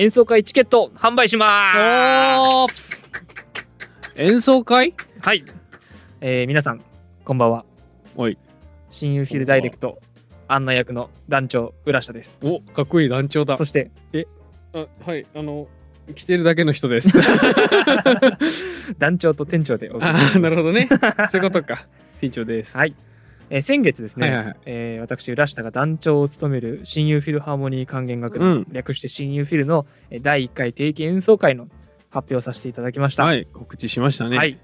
演奏会チケット販売します。演奏会？はい、えー皆さんこんばんは。おい。親友フィルダイレクト案内役の団長浦下です。おかっこいい団長だ。そしてあはいあの来てるだけの人です。団長と店長でお送りあします。ーなるほどね。そういうことか。店長です。はい、えー先月ですね、はいはいはい。えー私浦下が団長を務める親友フィルハーモニー管弦楽団、うん。略して親友フィルのえー第1回定期演奏会の発表させていただきました。はい告知しましたね。はい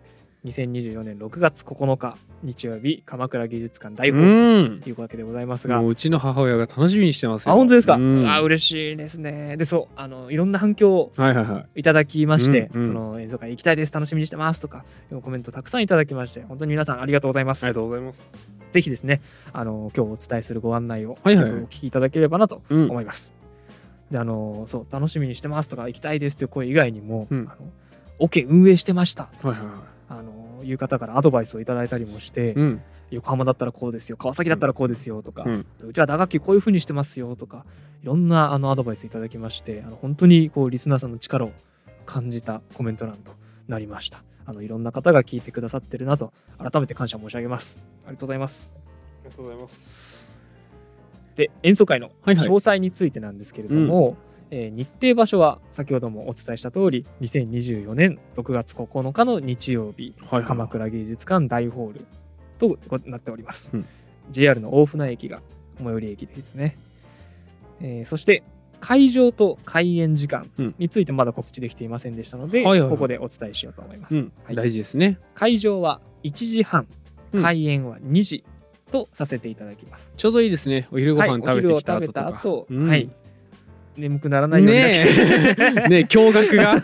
2024年6月9日日曜日鎌倉芸術館大うホールん。というわけでございますが、もううちの母親が楽しみにしてますよ。あ本当ですか、うん。あ嬉しいですね。でそうあのいろんな反響をはいはいはい。いただきまして、うんうん。その演奏会行きたいです。楽しみにしてますとかコメントたくさんいただきまして本当に皆さんありがとうございます、ありがとうございます。ぜひですねあの今日お伝えするご案内を、はいはい。はいお聞きいただければなとうん。思います、であのそう楽しみにしてますとか行きたいですという声以外にも、うん。あのオケ運営してましたはいはいはあのいう方からアドバイスをいただいたりもして、いうん。横浜だったらこうですよ川崎だったらこうですよとか、ううんちは打楽器こういう風にしてますよとかいろんなあのアドバイスいただきましてあの本当にこうリスナーさんの力を感じたコメント欄となりました。あのいろんな方が聞いてくださってるなと改めて感謝申し上げます。ありがとうございます。ありがとうございます。で演奏会のはいはい。詳細についてなんですけれども、えー日程場所は先ほどもお伝えした通り2024年6月9日の日曜日はいはい鎌倉芸術館大ホールとなっております、うん。JR の大船駅が最寄り駅ですね、えーそして会場と開演時間うん。についてまだ告知できていませんでしたので、はいはいはい。ここでお伝えしようと思います、うん。はい。大事ですね。会場は1時半うん。開演は2時とさせていただきます、ちょうどいいですね。お昼ごはい、飯お昼を食べてきた食べた後とか後、うん。はい眠くならないようにねえ。ねえ 驚愕が。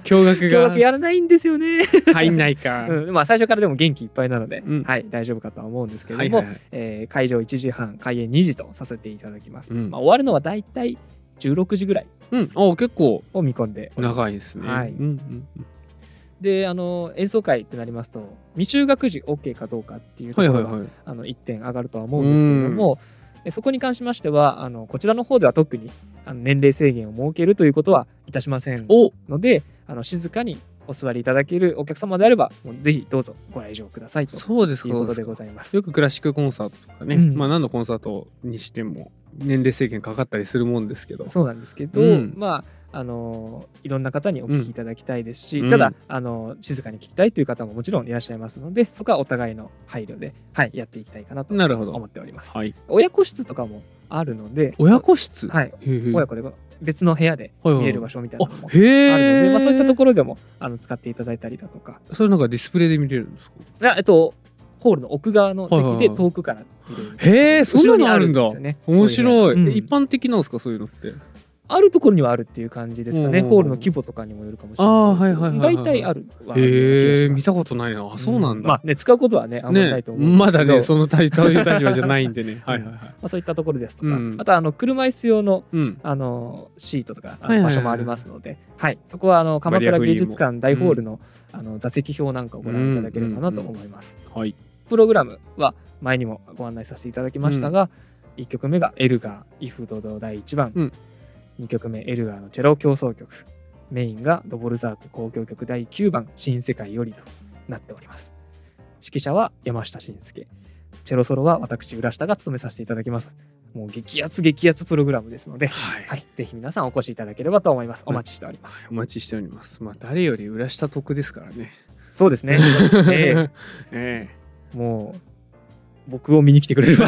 驚愕今日がやらないんですよね、入んないか。うん、まあ最初からでも元気いっぱいなので、うん。はい大丈夫かとは思うんですけれども、はいはいはい。えー会場1時半開演2時とさせていただきます、うん。まあ、終わるのはだいたい16時ぐらいうん。あ結構。を見込んで長いですね。はい。うんうんうんであの演奏会ってなりますと未就学児 OK かどうかっていうところが、はいはいはい。あの1点上がるとは思うんですけれどもえそこに関しましてはあのこちらの方では特にあの年齢制限を設けるということはいたしませんおのであの静かにお座りいただけるお客様であればもうぜひどうぞご来場くださいとそうですかいうことでございます。よくクラシックコンサートとかね、うん。まあ何のコンサートにしても年齢制限かかったりするもんですけど。そうなんですけど、うん。まああのいろんな方にお聞きいただきたいですし、うん。ただあの静かに聞きたいという方ももちろんいらっしゃいますのでそこはお互いの配慮で、はい、やっていきたいかなと思っております。はい。親子室とかもあるので、親子室？はい、へえ親子で別の部屋ではいはい。見れる場所みたいなのもあるので、えまあ、そういったところでもあの使っていただいたりだとかそれなんかディスプレイで見れるんですか？いやえっとホールの奥側の席ではいはいはい。遠くから見れる、へえそんなのあるんだ。後ろにあるんですよね。面白い、そうんえ一般的なんですかそういうのって？あるところにはあるっていう感じですかね、うん。うんうんホールの規模とかにもよるかもしれないですけど、大体あるはへえ見たことないなあそうなんだ、まあね使うことはねあんまりないねと思う。んですけど。まだねその立場じゃないんでね。はいはいはい。まあ、そういったところですとか、うん。あとあの車椅子用のうん。あのシートとか場所もありますので、はい。そこはあの鎌倉芸術館大ホールの,、あの座席表なんかをご覧いただければなと思います。はい。プログラムは前にもご案内させていただきましたが、1曲目がエルガー「イフドド第1番」うん2曲目エルガーのチェロ協奏曲。メインがドボルザーク交響曲第9番「新世界より」となっております。指揮者は山下信介。チェロソロは私浦下が務めさせていただきます。もう激アツ激アツプログラムですので、はい。はい、ぜひ皆さんお越しいただければと思います。お待ちしております、お待ちしております。まあ誰より裏下得ですからね。そうですね、え ええ。もう僕を見に来てくれれば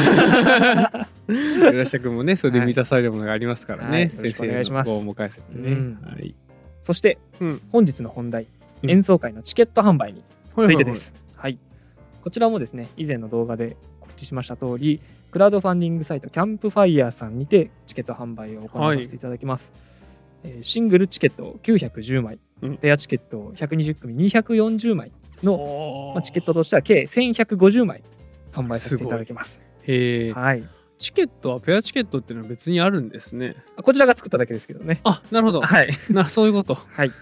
え浦下君もねそれで満たされるものがありますからね、はいよろしくお願いします。先生のごを迎えせてね、うん。はい。そして、うん。本日の本題、うん。演奏会のチケット販売にはいついてです。はいこちらもですね、以前の動画で告知しました通り、クラウドファンディングサイトキャンプファイヤーさんにてチケット販売を行わせていただきます。えーシングルチケット910枚、うん。ペアチケット120組240枚の、おまあ、チケットとしては計1150枚販売させていただきます。へえはい、チケットはペアチケットっていうのは別にあるんですねこちらが作っただけですけどね。あなるほどはい。なそういうことはい。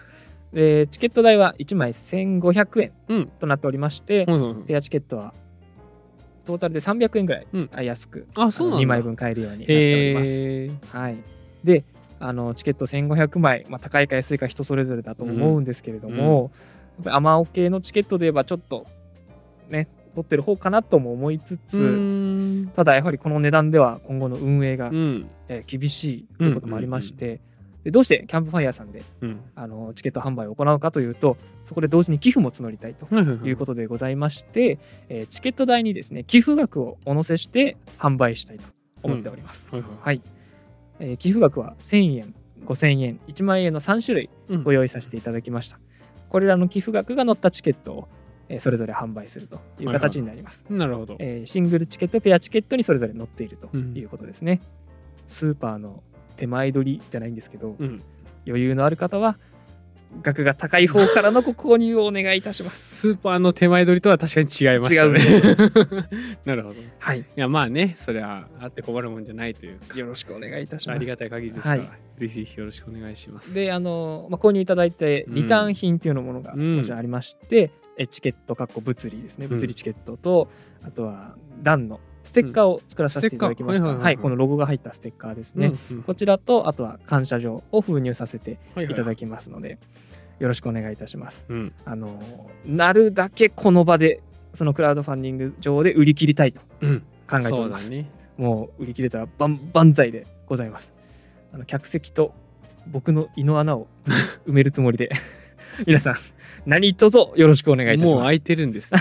で、チケット代は1枚1500円うんとなっておりまして、はいはいはいペアチケットはトータルで300円ぐらいうんあ安く、あそうなんだ2枚分買えるようになっております。はい。で、あのチケット1500枚、まあ、高いか安いか人それぞれだと思うんですけれども、やっぱりアマオ系のチケットで言えばちょっとね取ってる方かなとも思いつつ、うん。ただやはりこの値段では今後の運営が、うん。えー厳しいということもありまして、でどうしてキャンプファイヤーさんでうん。あのチケット販売を行うかというとそこで同時に寄付も募りたいとはいうことでございまして、えーチケット代にですね寄付額をお乗せして販売したいと思っております、はいはい。はい、えー寄付額は1000円5000円1万円の3種類うん。ご用意させていただきました。これらの寄付額が載ったチケットを、えーそれぞれ販売するという形になります、なるほど。えーシングルチケットペアチケットにそれぞれ載っているとうん。いうことですね、スーパーの手前取りじゃないんですけど、うん。余裕のある方は額が高い方からのご購入をお願いいたします。スーパーの手前取りとは確かに違いましたね。なるほど。いはい。やまあね、それはあって困るもんじゃないという。か、よろしくお願いいたします。ありがたい限りですから、はい。ぜひぜひよろしくお願いします。であの、まあ、購入いただいてうん。リターン品っていうのものがうん。こちらありまして、えチケットかっこ物理ですね。うん。物理チケットと、あとは段のステッカーを作らさせていただきました、はいはいはいはい。はいこのロゴが入ったステッカーですね、うんうん。こちらとあとは感謝状を封入させてはいただきますので、よろしくお願いいたします。うん。あのなるだけこの場でそのクラウドファンディング上で売り切りたいとうん、考えております、だね。もう売り切れたら万万歳でございます。あの客席と僕の胃の穴を埋めるつもりで 皆さん何卒よろしくお願いいたしますもう空いてるんです、ね。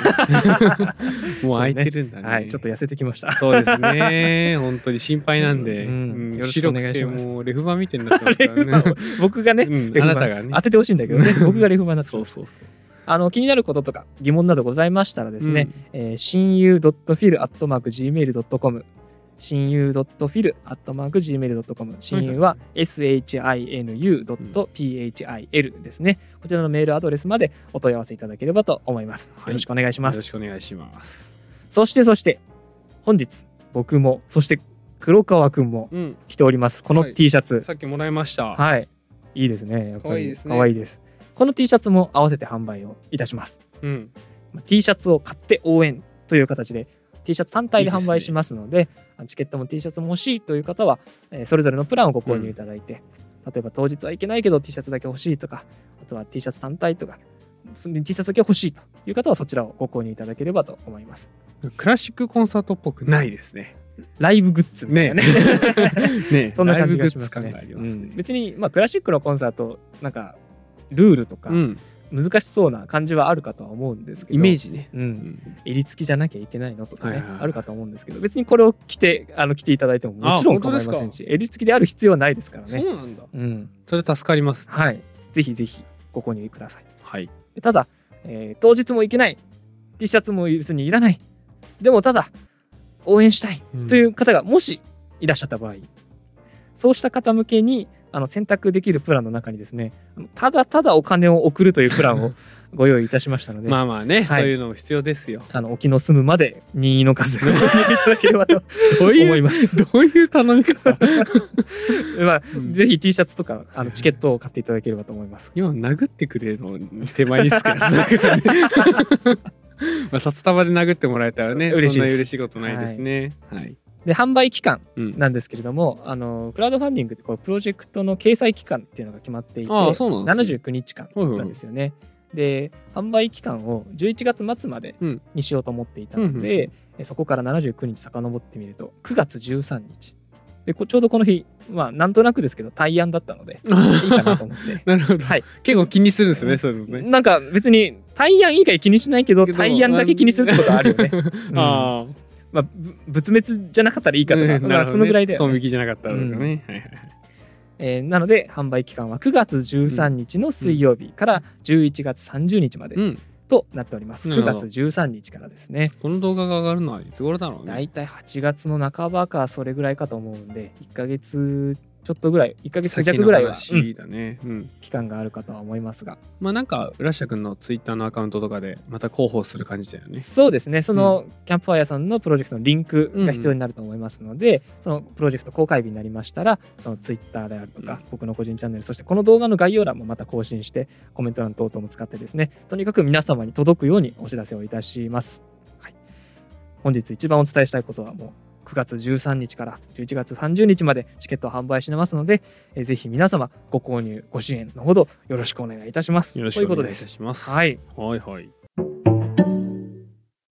もう空いてるんだね。はいちょっと痩せてきましたそうですね。本当に心配なんで、うんうんよろしくお願いしますもうレフ板みたいになってますからね。僕がね、うんあなたがね当ててほしいんだけどね 僕がレフ板になってますそうそうそう。あの気になることとか疑問などございましたらですね、えー親友 .fil.gmail.com 親友 .fil.gmail.com 親友は shinu.phil ですね。こちらのメールアドレスまでお問い合わせいただければと思います。はいよろしくお願いしうん。ます。よろしくお願いします。そしてそして、本日僕も、そして黒川くんもうん。着ております。このはい T シャツ。さっきもらいました。はい。いいですね。やっぱりかわいいですねかわいいです。この T シャツも合わせて販売をいたします。うん。まあ T シャツを買って応援という形で T シャツ単体で販売しますのであのチケットも T シャツも欲しいという方は、えーそれぞれのプランをご購入いただいて、例えば当日はいけないけど T シャツだけ欲しいとかあとは T シャツ単体とかそ T シャツだけ欲しいという方はそちらをご購入いただければと思います。クラシックコンサートっぽくないですね。ライブグッズみたいなね。ね。そんな感じがしますね。すうん。ね。別に、まあ、クラシックのコンサートなんかルールとかうん。難しそうな感じはあるかとは思うんですけどイメージね。う、うんん。襟付きじゃなきゃいけないのとかね、あるかと思うんですけど別にこれを着てあの着ていただいてももちろん構いませんし襟付きである必要はないですからそうね。なんだ。うん、それ助かります。はいぜひぜひご購入ください。はい。でただ、えー当日も行けない T シャツも別にいらないでもただ応援したいという方がもしいらっしゃった場合、そうした方向けにあの選択できるプランの中にですねただただお金を送るというプランを ご用意いたしましたので、まあまあね、はいそういうのも必要ですよ。あの沖の住むまで任意の数ご購入いただければと思います。どういう頼み方？まあ、うんぜひ T シャツとかあのチケットを買っていただければと思います。今殴ってくれるの手前につくやつだからね。まあ札束で殴ってもらえたらね、嬉しい嬉しいことないですね。はい。で販売期間うん。なんですけれどもあのクラウドファンディングってこうプロジェクトの掲載期間っていうのが決まっていてああそうなんですね79日間なんですよね。で販売期間を11月末までうんにしようと思っていたので、えそこから79日遡ってみると9月13日でこちょうどこの日まあなんとなくですけど対案だったので いいかなと思って。なるほど。はい結構気にするんですよね、そういうのね。なんか別に対案以外気にしないけど対案だけ気にするってことはあるよね。うんあまあ、ぶ仏滅じゃなかったらいいあ。かとか、うんまあ、そのぐらいで、トン引きじゃなかったらとかね。はいはいはい。えーなので販売期間は9月13日の水曜日から11月30日までうん。となっております。9なるほど月13日からですね。この動画が上がるのはいつ頃だろうね。だいたい8月の半ばかそれぐらいかと思うんで、1ヶ月ちょっとぐらい、1ヶ月弱ぐらいは、ね。うん。期間があるかとは思いますが、まあなんか、浦下君のツイッターのアカウントとかでまた広報する感じだよね。そうですね、そのキャンプファイヤーさんのプロジェクトのリンクが必要になると思いますので、そのプロジェクト公開日になりましたら、そのツイッターであるとか、うん僕の個人チャンネル、そしてこの動画の概要欄もまた更新して、コメント欄等々も使ってですね、とにかく皆様に届くようにお知らせをいたします。はい、本日一番お伝えしたいことはもう、9月13日から11月30日までチケットを販売してますので、えーぜひ皆様ご購入ご支援のほどよろしくお願いいたします。よろしくお願いいたします。はい、はいはい。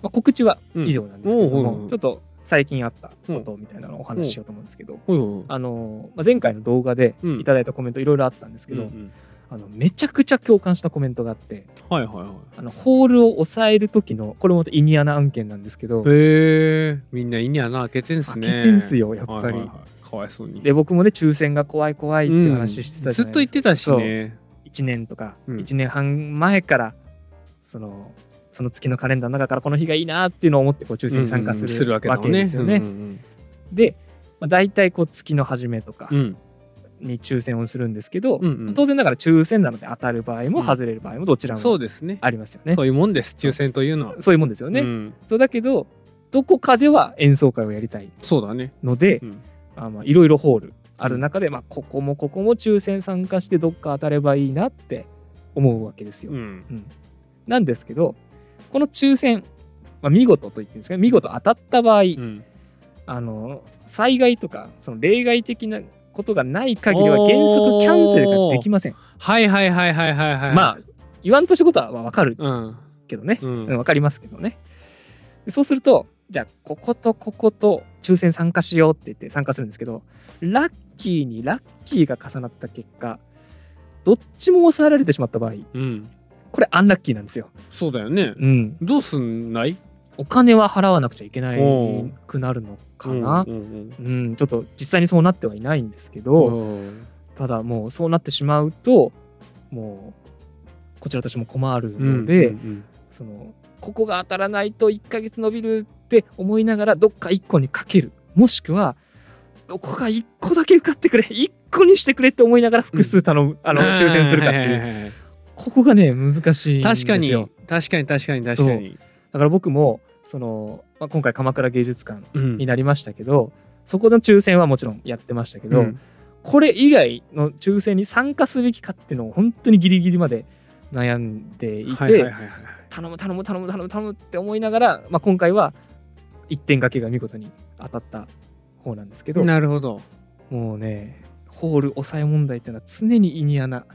まあ、告知はうん。以上なんですけれども、おうおうおうちょっと最近あったことみたいなのをお話ししようと思うんですけど、ほいほいあのまあ、前回の動画でうん。いただいたコメントいろいろあったんですけど、うんうんあのめちゃくちゃ共感したコメントがあってはいはいはい。あのホールを抑える時のこれもまたイニアナ案件なんですけど、へえ、みんな胃に穴開けてんす開ね。けてんすよやっぱり。はいはいはいかわいそうに。で僕もね抽選が怖い怖いって話してたじずっゃないですか、と言ってたしね。1年とかうん1年半前からそのその月のカレンダーの中からこの日がいいなっていうのを思ってこう抽選に参加する,、うんうんするわけ。ですよね。うんで、まあ、大体こう月の初めとかうんうん。に抽選をするんですけど、うんうん当然ながら抽選なので当たる場合もうん外れる場合もどちらもそうですね。ありますよね。そういうもんです。抽選というのは。そういうもんですよね。うんそうだけどどこかでは演奏会をやりたいそうだね。のでいろいろホールある中で、まあ、ここもここも抽選参加してどっか当たればいいなって思うわけですよ。うん。うんなんですけどこの抽選、まあ、見事と言ってるんですけど見事当たった場合、うんあの災害とかその例外的なことがない限りは原則キャンセルができません。はいはいはいはいはいはい。まあ言わんとしたことはわかるうん。けどね、ううんん。わかりますけどね。でそうするとじゃあこことここと抽選参加しようって言って参加するんですけどラッキーにラッキーが重なった結果どっちも抑えられてしまった場合うん。これアンラッキーなんですよ。そうだよね。うん、どうすんない？お金は払わなくちゃいけなおいくなるのかな、うんうんうん。ちょっと実際にそうなってはいないんですけうど、んただもうそうなってしまうともうこちらとしても困るので、うんうんそのここが当たらないと1ヶ月伸びるって思いながらどっか1個にかける。もしくはどこか1個だけ受かってくれ1個にしてくれって思いながら複数頼む、あの抽選するかっていう、はいはいはいはい。ここがね難しいんですよ。確かに。確かに確かに確かに。だから僕もその、まあ、今回鎌倉芸術館うん。になりましたけど、そこの抽選はもちろんやってましたけど、うん。これ以外の抽選に参加すべきかっていうのを本当にギリギリまで悩んでいて、頼む頼む頼む頼む頼むって思いながら、まあ、今回は一点掛けが見事に当たった方なんですけどなるほど。もうねホール抑え問題っていうのは常に胃に穴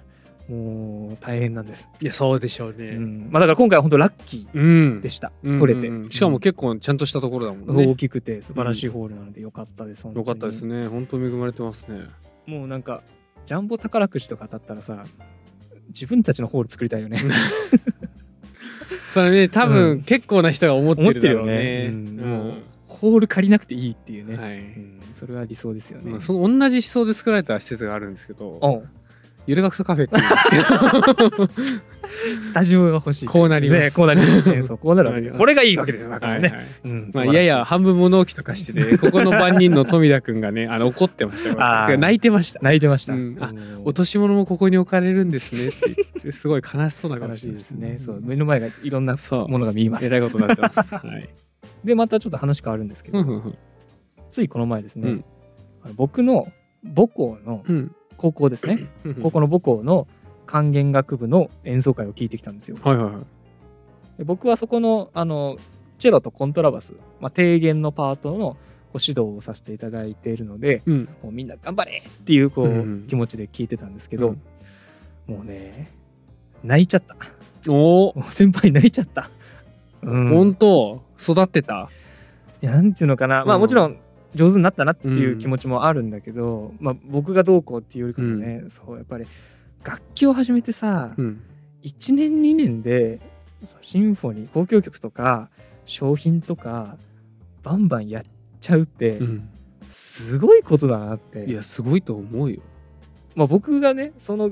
もう大変なんです、いやそうでしょううね。ん。まあ、だから今回は本当ラッキうん。ーでした、うん取れて、うんしかも結構ちゃんとしたところだもん大ね。きくて素晴らしいホールなのでよかったです、本当に。よかったですね。本当恵まれてますね。もうなんかジャンボ宝くじとか当たったらさ自分たちのホール作りたいよね。それね。多う分ん。結構な人が思ってるよるだろうね。ね、うん。もうホール借りなくていいっていうね、はい。うん。それは理想ですよね、まあその同じ思想で作られた施設があるんですけど、ゆる学徒カフェって言うんですけど、スタジオが欲しい。こうなります。ね、こうなりますね。そうこうなるわけこれがいいわけですよ。だからね、はいはいうんまあ、いやい。や半分物置とかしてね ここの番人の富田君がねあの怒ってました。泣いてました。泣いてました、うん。あうん。落とし物もここに置かれるんですね。って言ってすごい悲しそうな顔悲しまししていですねそう目の前がいろんなものが見えます。えらいことになってます。はい。でまたちょっと話変わるんですけど、うんうんついこの前ですね、僕の母校のうん高校ですね、うん。高校の母校の管弦楽部の演奏会を聞いてきたんですよ。はいはいはい。で僕はそこのあのチェロとコントラバス、まあ、低弦のパートのご指導をさせていただいているのでうん。もうみんな頑張れっていうこう、うん気持ちで聞いてたんですけど、うん。もうね泣いちゃった。おお先輩泣いちゃった。うん。本当？育ってた？いやなんていうのかな、まあうんもちろん上手になったなっていう気持ちもあるんだけど、まあ僕がどうこうっていうよりかもね、そうやっぱり楽器を始めてさ、うん。1年2年でシンフォニー交響曲とか商品とかバンバンやっちゃうってうん。すごいことだなって、いやすごいと思うよ。まあ、僕がねその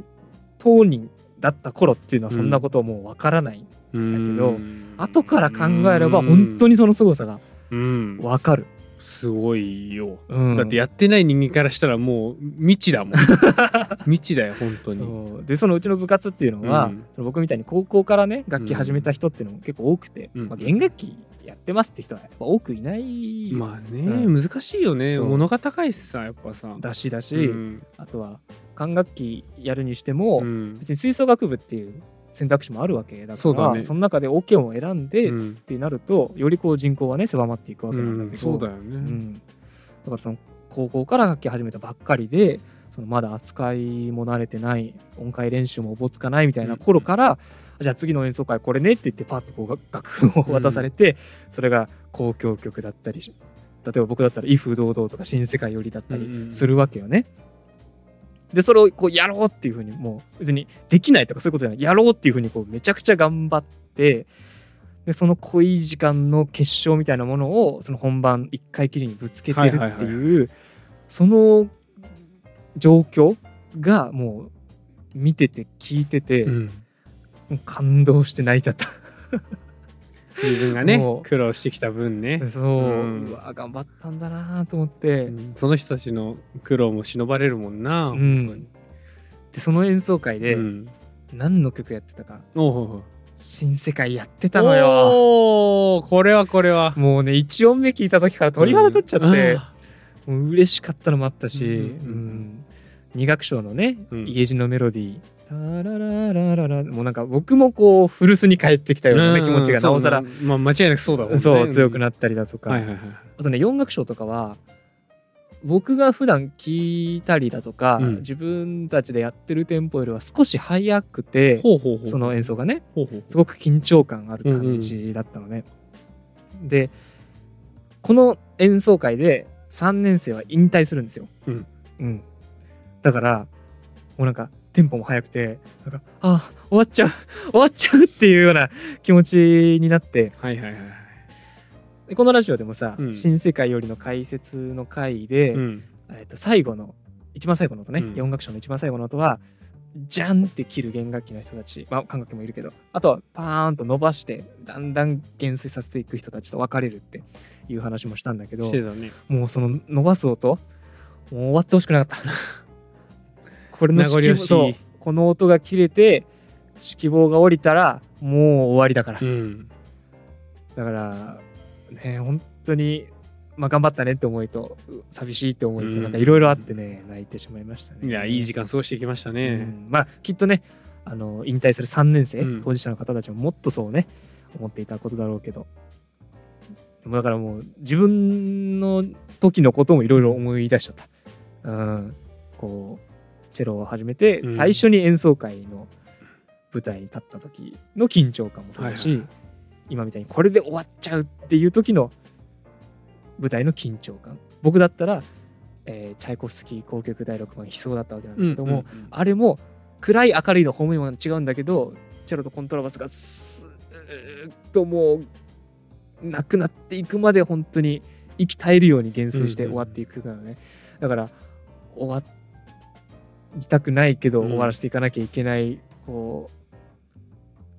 当人だった頃っていうのはそんなことはもうわからない、だけど後から考えれば本当ににその凄さがうん。わかる、すごいよ。うん。だってやってない人間からしたらもう未知だもん。未知だよ本当に。でそのうちの部活っていうのは、うん。その僕みたいに高校からね楽器始めた人っていうのも結構多くて、うん。まあ、弦楽器やってますって人はやっぱ多くいない。まあね、う難しいよね。物が高いしさやっぱさ。だしだし、うん。あとは管楽器やるにしても、うん。別に吹奏楽部っていう選択肢もあるわけだからそうだね。の中でオケを選んでっうん。てなるとよりこう人口はね狭まっていくわけなんだけど、うんそうだよね、うん。からその高校から楽器始めたばっかりでそのまだ扱いも慣れてない音階練習もおぼつかないみたいな頃から、じゃあ次の演奏会これねって言ってパッとこう楽楽譜を渡されて、それが交響曲だったり例えば僕だったら「威風堂々」とか「新世界より」だったうんうんりするわけよね。でそれをこうやろうっていうふうにもう別にできないとかそういうことじゃない。やろうっていうふうにこうめちゃくちゃ頑張ってでその濃い時間の結晶みたいなものをその本番一回きりにぶつけてるっていう、その状況がもう見てて聞いてて、うん。感動して泣いちゃった。自分がね苦労してきた分ね、そう、うん。うわ頑張ったんだなと思って、うん。その人たちの苦労も忍ばれるもんな、うん。でその演奏会でうん。何の曲やってたか。おう「新世界」やってたのよ。これはこれは。もうね1音目聞いた時から鳥肌立っちゃって、あもう嬉しかったのもあったし、うんうんうん。うん。二楽章のねうん。家路のメロディー「タラララララ」もうなんか僕もこう古巣に帰ってきたような、ね、気持ちがなおさら。そうまあ間違いなくそうだもんね。そう強くっなったりだとか、はいはいはいあとね4楽章とかは僕が普段聴いたりだとか、うん。自分たちでやってるテンポよりは少し速くてその演奏がねすごく緊張感ある感じだったのね。でこの演奏会で3年生は引退するんですよ。うん。うん。だからもうなんかテンポも速くてなんかあ終わっちゃう 終わっちゃうっていうような気持ちになって。はいはいはいでこのラジオでもさ「うん。新世界より」の解説の回で、うん。えっと最後の一番最後の音ね、うん。4楽章の一番最後の音はジャンって切る弦楽器の人たち、まあ、管楽器もいるけどあとはパーンと伸ばしてだんだん減衰させていく人たちと分かれるっていう話もしたんだけどね。もうその伸ばす音もう終わってほしくなかったこれの名残惜しい。そうこの音が切れて指揮棒が降りたらもう終わりだから、うん。だからね本当にまあ頑張ったねって思いとう寂しいって思いとうん。なんかいろいろあってね泣いてしまいましたね。いやいい時間過ごしてきましたうねん。まあきっとねあの引退する3年生、うん。当事者の方たちももっとそうね思っていたことだろうけど。だからもう自分の時のこともいろいろ思い出しちゃった。うん、こうチェロを始めてうん。最初に演奏会の舞台に立った時の緊張感もそうだし、はいはい。今みたいにこれで終わっちゃうっていう時の舞台の緊張感。僕だったら、えーチャイコフスキー交響曲第6番悲壮だったわけなんだけども、うんうんあれも暗い明るいの方面は違うんだけどチェロとコントラバスがスーッともうなくなっていくまで本当に息絶えるように減衰して終わっていく曲なのね、だから終わりたくないけどうん。終わらせていかなきゃいけない、こう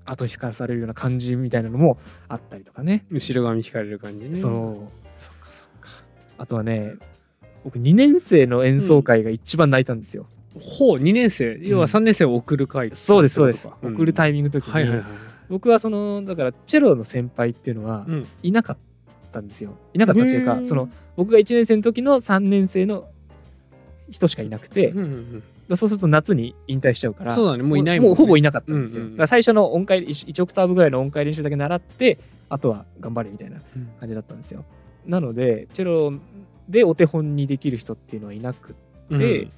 後引かされるような感じみたいなのもあったりとかね、後ろ髪引かれる感じね。そう。そっかそっか。あとはね僕2年生の演奏会が一番泣いたんですよ、ほう2年生。要は3年生を送る会そうですそうです、送るタイイミングの時に、はいはいはい僕はそのだからチェロの先輩っていうのはうん。いなかったんですよ。いなかったっていうかその僕が1年生の時の3年生の人しかいなくて、うんうんそうすると夏に引退しちゃうからそうだねもういないもんね。もうほぼいなかったんですよ、うんうんだから最初の音階 1, オクターブぐらいの音階練習だけ習ってあとは頑張れみたいなうん感じだったんですよ。なのでチェロでお手本にできる人っていうのはいなくうん。で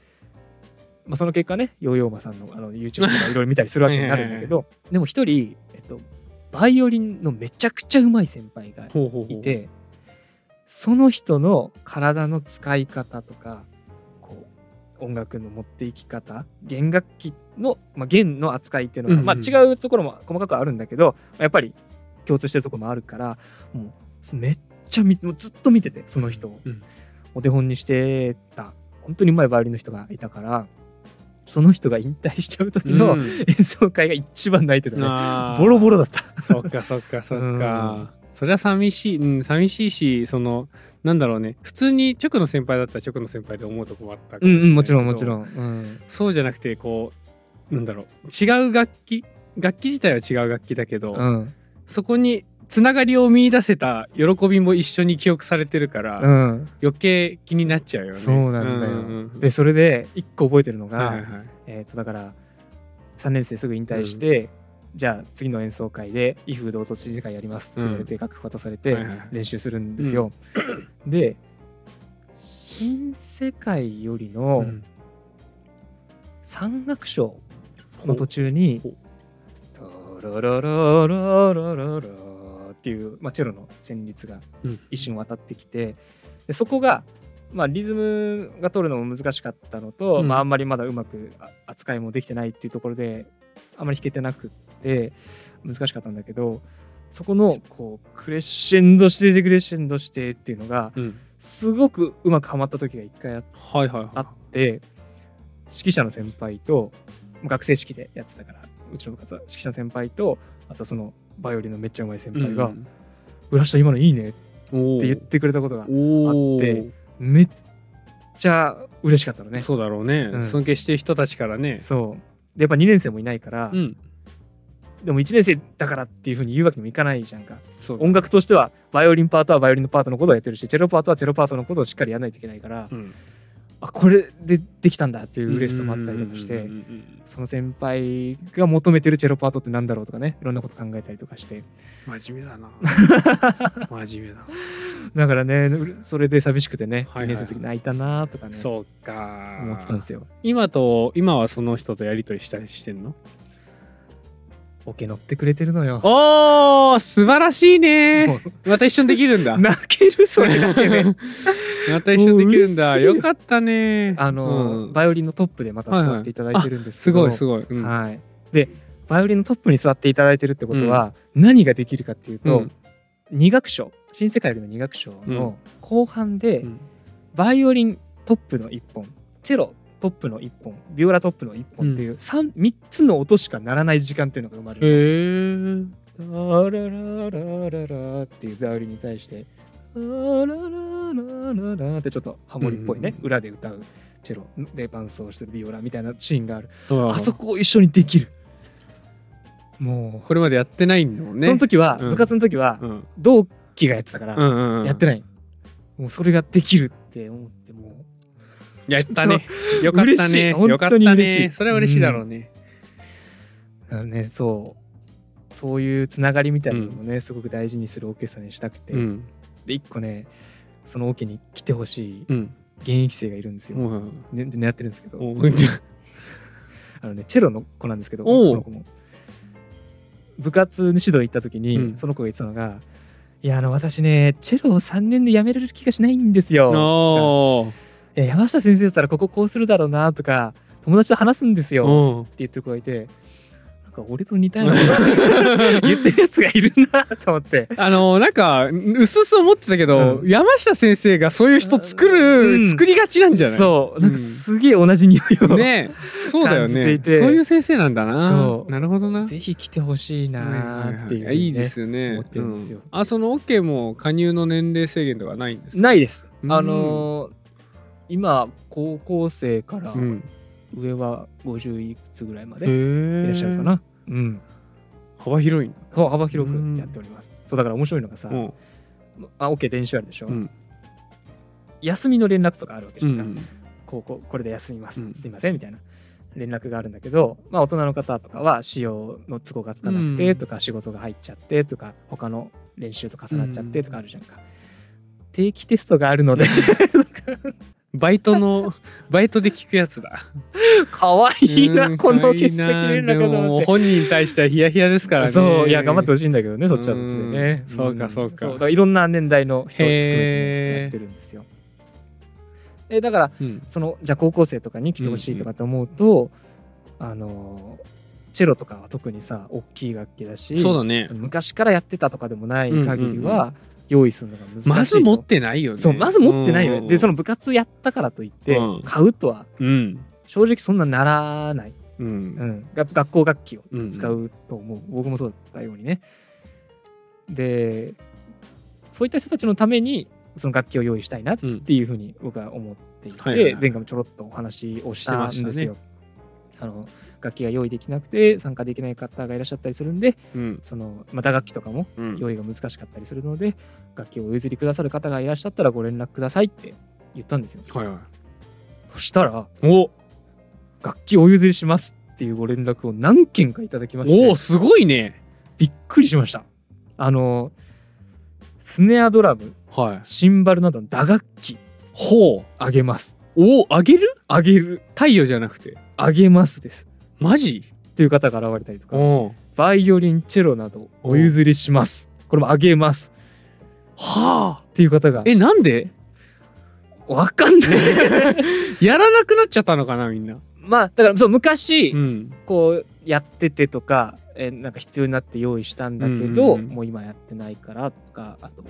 まあ、その結果ねヨーヨーマさんのあの YouTube とかいろいろ見たりするわけ になるんだけどでも一人、えっと、バイオリンのめちゃくちゃうまい先輩がほうほうほういてその人の体の使い方とか音楽の持っていき方弦楽器の、まあ、弦の扱いっていうのが、うんうんまあ、違うところも細かくあるんだけどやっぱり共通してるところもあるからもうめっちゃ見もうずっと見ててその人を、うんお手本にしてた本当にうまいバイオリンの人がいたからその人が引退しちゃう時のうん。演奏会が一番泣いてたね、あー。ボロボロだった。そっかそっかそっか。そりゃ寂しい、うん、寂しいし、その、なんだろうね、普通に直の先輩だったら直の先輩で思うとこもあったかうんうんもちろんもちろん、うん、そうじゃなくて、こう、なんだろう、違う楽器、楽器自体は違う楽器だけど、うん。そこにつながりを見出せた喜びも一緒に記憶されてるから、うん、余計気になっちゃうよね。そうなんだよ、うんうんうんでそれで一個覚えてるのが、はいはいはい。えっ、とだから3年生すぐ引退して、じゃあ次の演奏会で「威風堂々と知事会やります」って言われて楽譜渡されて練習するんですよ、で新世界よりうのん。三楽章の途中にほう「タラララララララ」っていう、まあ、チェロの旋律がうん。一瞬渡ってきてでそこが、まあ、リズムが取るのも難しかったのと、うん。まあ、あんまりまだうまくあ扱いもできてないっていうところであんまり弾けてなくって難しかったんだけどそこのこうクレッシェンドしてクレッシェンドしてっていうのがうん。すごくうまくはまった時が一回あっはいはいはい。あって指揮者の先輩と学生式でやってたからうちの部活は指揮者の先輩とあとそのバイオリンのめっちゃうまい先輩がうん「浦下今のいいね」ってお言ってくれたことがおあってめっちゃ嬉しかったのね。そうだろうね、うん。尊敬してる人たちからね。そう。でやっぱ2年生もいないから、うんでも1年生だからっていうふうに言うわけにもいかないじゃんか。そう。だ音楽としてはバイオリンパートはバイオリンのパートのことをやってるしチェロパートはチェロパートのことをしっかりやらないといけないから、うん。あこれでできたんだっていう嬉しさもあったりとかして、その先輩が求めてるチェロパートってなんだろうとかねいろんなこと考えたりとかして。真面目だな。真面目だ。だからねうそれで寂しくてね、はいはい。2年生の時泣いたなとかねそうか。思ってたんですよ。今と今はその人とやり取りしたりしてんの？オケ乗ってくれてるのよ。おー素晴らしいね。もまた一緒にできるんだ。泣けるそれだけで。また一緒にできるんだ。よかったね。あの、うん。バイオリンのトップでまた座っていただいてるんですけすど、ごいすごい、うん。はい、でバイオリンのトップに座っていただいてるってことは、何ができるかっていうと、うん。二楽章。新世界の二楽章の後半で、うん。バイオリントップの1本。チェロトップの1本ビオラトップの1本っていう 3, 3つの音しか鳴らない時間っていうのが生まれる。へえタラララララっていうバイオリンに対してタラララララってちょっとハモリっぽいね、うん。裏で歌うチェロで伴奏してるビオラみたいなシーンがある、ああそこを一緒にできる。もう、これまでやってないんだもんね。その時は、うん。部活の時はうん。同期がやってたから、うんうんうん。やってない。もうそれができるって思ってやったね。よかったね。本よかったね。それは嬉しいだろうね。あのねそう。そういうつながりみたいなのもね、すごく大事にするオーケストラにしたくて、うん。で一個ねそのオケに来てほしいうん。現役生がいるんですよ、う。んね、狙ってるんですけど。おあ。のねチェロの子なんですけどこの子も。部活に指導行った時に、うん。その子が言ってたのが「いやあの私ねチェロを3年で辞めれる気がしないんですよ」いや山下先生だったらこここうするだろうなとか友達と話すんですようん。って言ってる子がいてなんか俺と似たような 言ってるやつがいるなと思って。あのなんかうすうす思ってたけど、うん。山下先生がそういう人作る、うん。作りがちなんじゃない？そう。なんかすげえ同じ匂いを、ねそうだよね。そういう先生なんだな。そう。なるほどな。ぜひ来てほしいなーっていう、ね。はいはいですよね。思ってるんですよ。うあその OK も加入の年齢制限とかないんですか？ないです、うん。あのー今高校生からうん。上は50いくつぐらいまへでいえらっしゃるかな、うん。幅広い。そう幅広くやっております、そうだから面白いのがさ、うん。あ OK 練習あるでしょ、うん。休みの連絡とかあるわけじゃんか、うんこうこうこれで休みます、うん。すいませんみたいな。連絡があるんだけど、まあ、大人の方とかは使用の都合がつかなくてうん。とか仕事が入っちゃってとか他の練習と重なっちゃってとかあるじゃんか、定期テストがあるので バイトのバイトで聞くやつだ。かわいいな、うんこの欠席な連絡でも。本人に対してはヒヤヒヤですからね。そういや頑張ってほしいんだけどねそっちはそっちでね、うん。そうかそうか。いろんな年代の人を含めてやってるんですよ。えだからうん。そのじゃあ高校生とかに来てほしいとかって思うと、あのチェロとかは特にさ大きい楽器だしそうだね。昔からやってたとかでもない限りうんうんは用意するのが難しいと。まず持ってないよね。そうまず持ってないよね、でそのの部活やったからといってうん。買うとはうん。正直そんなならない、ううん。学校楽器をうん使うと思う、僕もそうだったようにね。でそういった人たちのためにその楽器を用意したいなっうんていうふうに僕は思っていて、前回もちょろっとお話をしたんですよ。あの楽器が用意できなくて参加できない方がいらっしゃったりするんでうんその、まあ、打楽器とかもうん用意が難しかったりするので、楽器をお譲りくださる方がいらっしゃったらご連絡くださいって言ったんですよ。はいはいそしたらお楽器お譲りしますっていうご連絡を何件かいただきましておおすごいねびっくりしました。あのスネアドラムはいシンバルなどの打楽器ほうあげます。おおあげる？あげる。太陽じゃなくてあげますです。マジ？っていう方が現れたりとか、おバイオリン、チェロなどお譲りします。これもあげます。はあっていう方が、えなんで？わかんない。やらなくなっちゃったのかなみんな。まあ、だからそう、昔、うん。こう、やっててとか、えなんか必要になって用意したんだけど、うんうんうん。もう今やってないからとか、あと、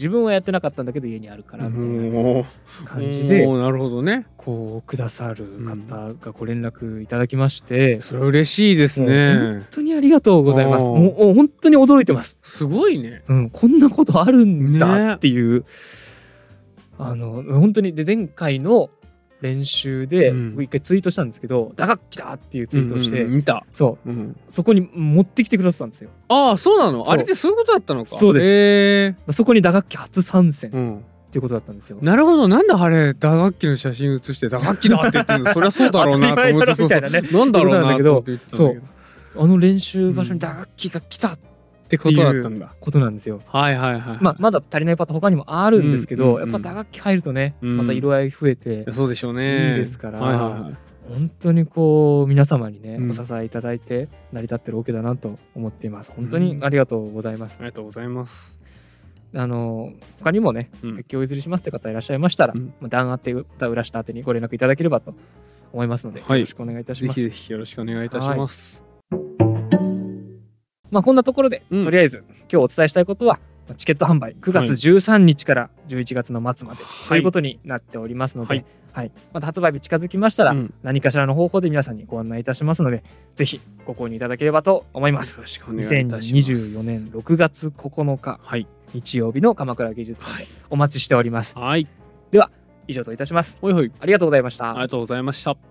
自分はやってなかったんだけど家にあるからみたいな感じで、なるほどね。こう、くださる方がご連絡いただきまして、それ嬉しいですね。本当にありがとうございます。もう本当に驚いてます。すごいね。うん、こんなことあるんね。だっていう、あの本当にで前回の練習でうん。僕一回ツイートしたんですけど「打楽器だ!」っていうツイートをして、見た、そう。うん、そこに持ってきてくださったんですよ。ああそうなの？そう。あれってそういうことだったのか。そうです。へそこに打楽器初参戦っていうことだったんですよ、なるほど。なんであれ打楽器の写真写して打楽器だって言ってるの？そりゃそうだろうなと思って。そうそう。なんだろうなと思って言ってたんだけど。あの練習場所に打楽器が来たってことだったんだ。ことなんですよ、はいはいはい。まあ、まだ足りないパターン他にもあるんですけど、うんうん。うんやっぱ打楽器入るとね、うん。また色合い増えて、そうでしょうね。いいですからはいはいはい。本当にこう皆様にね、うん。お支えいただいて成り立ってるオケだなと思っています。本当にありがとうございます、ありがとうございます。あの他にもねうん楽器をお譲りしますって方いらっしゃいましたら、うん。まあ、段当て歌裏下当てにご連絡いただければと思いますので、はい。よろしくお願いいたします。ぜひぜひよろしくお願いいたしますまあこんなところで、うん。とりあえず今日お伝えしたいことはまあチケット販売9月13日から11月の末までということになっておりますので、ははい。いまた発売日近づきましたら、うん。何かしらの方法で皆さんにご案内いたしますのでぜひご購入いただければと思います。よろしくお願いいたします。2024年6月9日はい。日曜日の鎌倉芸術館でお待ちしております、はい。以上といたします。ほいほい。ありがとうございました。ありがとうございました